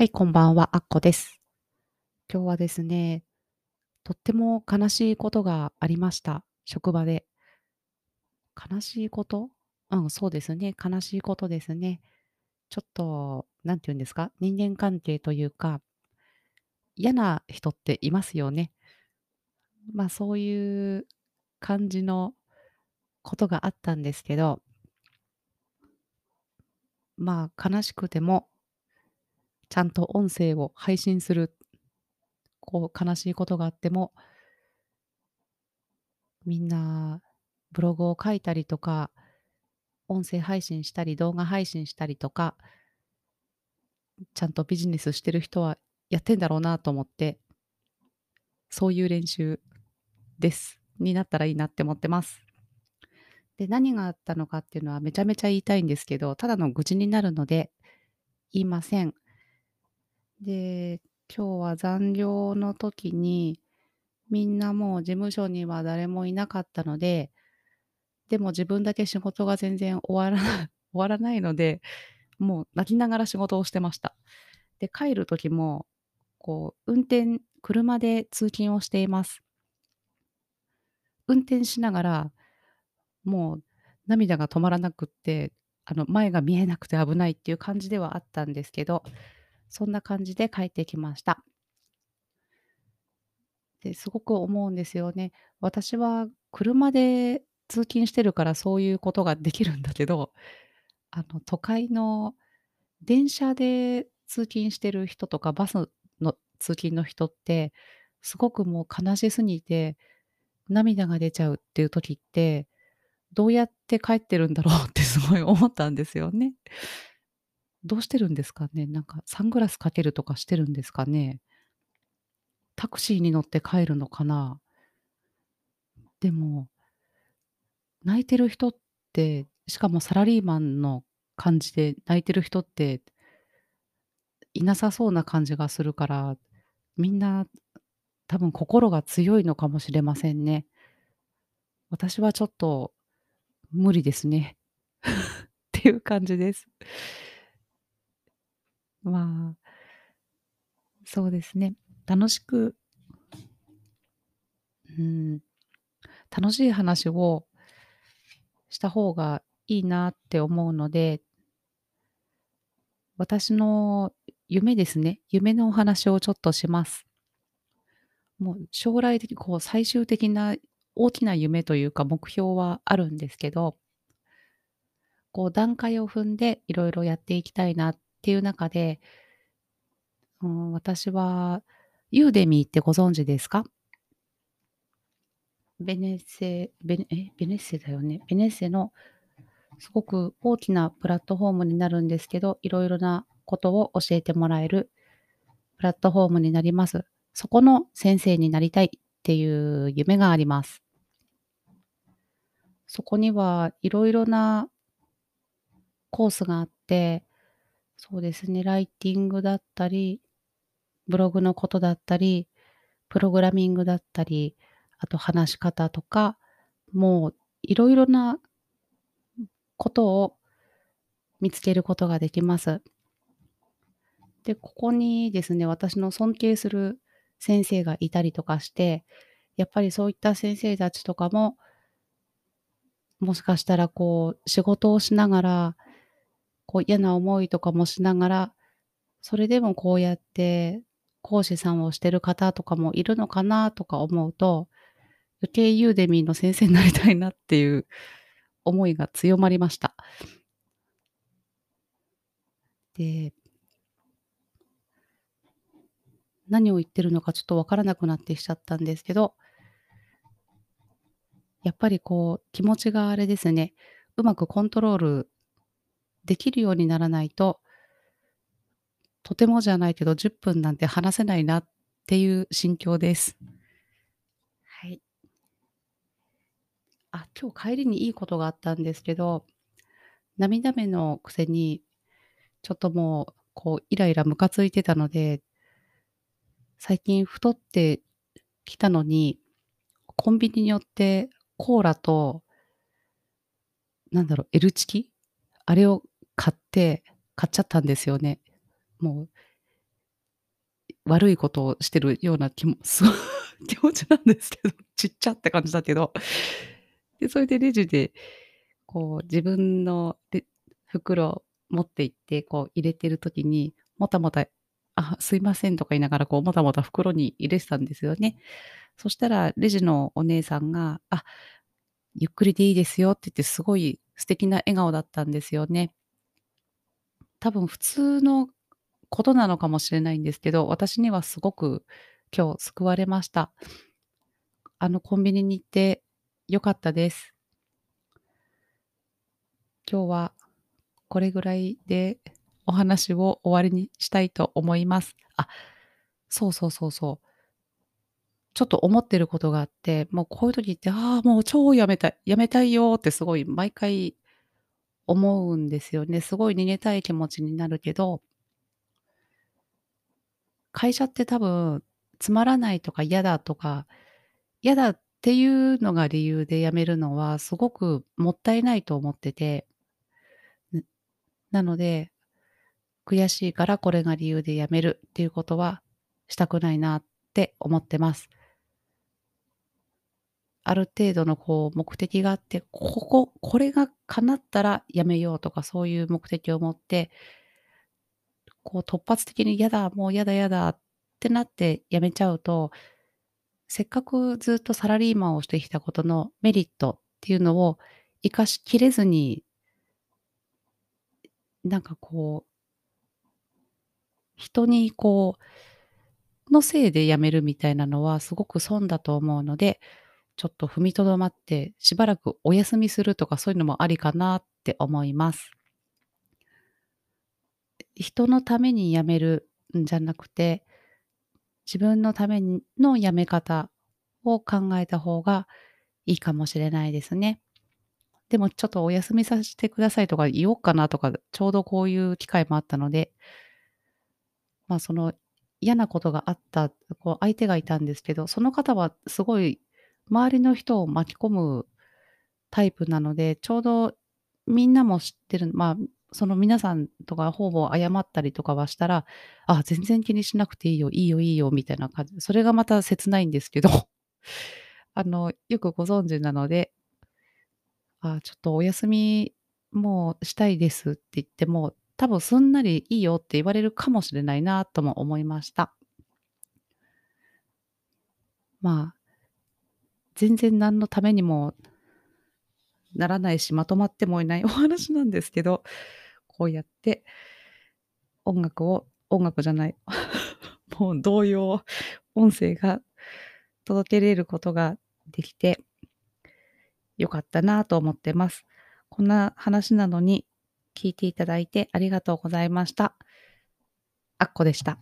はい、こんばんは、あっこです。今日はですね、とっても悲しいことがありました。職場で。悲しいこと？うん、そうですね、悲しいことですね。ちょっと、何て言うんですか、人間関係というか嫌な人っていますよね。まあ、そういう感じのことがあったんですけどまあ、悲しくてもちゃんと音声を配信する。こう悲しいことがあってもみんなブログを書いたりとか、音声配信したり、動画配信したりとかちゃんとビジネスしてる人はやってんだろうなと思ってそういう練習です。になったらいいなって思ってます。で、何があったのかっていうのはめちゃめちゃ言いたいんですけど、ただの愚痴になるので言いません。で、今日は残業の時に、みんなもう事務所には誰もいなかったので、でも自分だけ仕事が全然終わら 終わらないので、もう泣きながら仕事をしてました。で、帰る時も、こう運転車で通勤をしています。運転しながら、もう涙が止まらなくって、あの前が見えなくて危ないっていう感じではあったんですけど、そんな感じで帰ってきました。で、すごく思うんですよね。私は車で通勤してるからそういうことができるんだけど、あの都会の電車で通勤してる人とか、バスの通勤の人って、すごくもう悲しすぎて涙が出ちゃうっていう時って、どうやって帰ってるんだろうってすごい思ったんですよね。どうしてるんですかね？なんかサングラスかけるとかしてるんですかね。タクシーに乗って帰るのかな？でも泣いてる人って、しかもサラリーマンの感じで泣いてる人っていなさそうな感じがするから、みんな多分心が強いのかもしれませんね。私はちょっと無理ですね。っていう感じです。まあ。そうですね、楽しくうん、楽しい話をした方がいいなって思うので私の夢ですね、夢のお話をちょっとします。もう将来的こう最終的な大きな夢というか目標はあるんですけどこう段階を踏んでいろいろやっていきたいなっっていう中でうん、私はユーデミーってご存知ですか？ベネッセベネえ、ベネッセだよね。ベネッセのすごく大きなプラットフォームになるんですけど、いろいろなことを教えてもらえるプラットフォームになります。そこの先生になりたいっていう夢があります。そこにはいろいろなコースがあって、そうですね、ライティングだったり、ブログのことだったり、プログラミングだったり、あと話し方とか、もういろいろなことを見つけることができます。で、ここにですね、私の尊敬する先生がいたりとかして、やっぱりそういった先生たちとかももしかしたらこう仕事をしながら、こう嫌な思いとかもしながら、それでもこうやって講師さんをしてる方とかもいるのかなとか思うと、余計ユーデミーの先生になりたいなっていう思いが強まりました。で何を言ってるのかちょっとわからなくなってきちゃったんですけどやっぱりこう気持ちがあれですね、うまくコントロールできるようにならないととてもじゃないけど、10分なんて話せないなっていう心境です。はい。あ、今日帰りにいいことがあったんですけど、涙目のくせに、ちょっともう、こうイライラムカついてたので最近太ってきたのに、コンビニに寄ってコーラとなんだろう、L チキ？あれを買って買っちゃったんですよね。もう悪いことをしてるような気も すごい気持ちなんですけど、ちっちゃって感じだけど。で、それでレジで、こう自分の袋持って行って、こう入れてる時に、もたもた、あ、すいませんとか言いながら、こうもたもた袋に入れてたんですよね。そしたらレジのお姉さんが、あ、ゆっくりでいいですよって言って、すごい素敵な笑顔だったんですよね。多分普通のことなのかもしれないんですけど、私にはすごく今日救われました。あのコンビニに行って良かったです。今日はこれぐらいでお話を終わりにしたいと思います。あ、そうそうそうそう。ちょっと思ってることがあって、もうこういう時って、ああ、もう超やめたい、やめたいよってすごい毎回思うんですよね。すごい逃げたい気持ちになるけど会社って多分、つまらないとか嫌だとか、嫌だっていうのが理由で辞めるのはすごくもったいないと思ってて。なので、悔しいからこれが理由で辞めるっていうことはしたくないなって思ってます。ある程度のこう目的があって、ここ、これが叶ったら辞めようとかそういう目的を持ってこう突発的に「やだ、もうやだやだ」ってなって辞めちゃうと、せっかくずっとサラリーマンをしてきたことのメリットっていうのを活かしきれずになんかこう人にこうのせいで辞めるみたいなのはすごく損だと思うので、ちょっと踏みとどまって、しばらくお休みするとかそういうのもありかなって思います。人のために辞めるんじゃなくて、自分のための辞め方を考えた方がいいかもしれないですね。でもちょっとお休みさせてくださいとか言おうかなとか、ちょうどこういう機会もあったので、まあ、その嫌なことがあった、こう相手がいたんですけど、その方はすごい周りの人を巻き込むタイプなので、ちょうどみんなも知ってる、まあ、その皆さんとかほぼ謝ったりとかはしたら、あ、全然気にしなくていいよ、いいよ、いいよ、みたいな感じ、それがまた切ないんですけど、あの、よくご存知なので、あ、ちょっとお休みもうしたいですって言っても、多分すんなりいいよって言われるかもしれないなとも思いました。まあ、全然何のためにもならないし、まとまってもいないお話なんですけど、こうやって音楽を音楽じゃない、もう同様、音声が届けれることができて良かったなと思ってます。こんな話なのに聞いていただいてありがとうございました。あっこでした。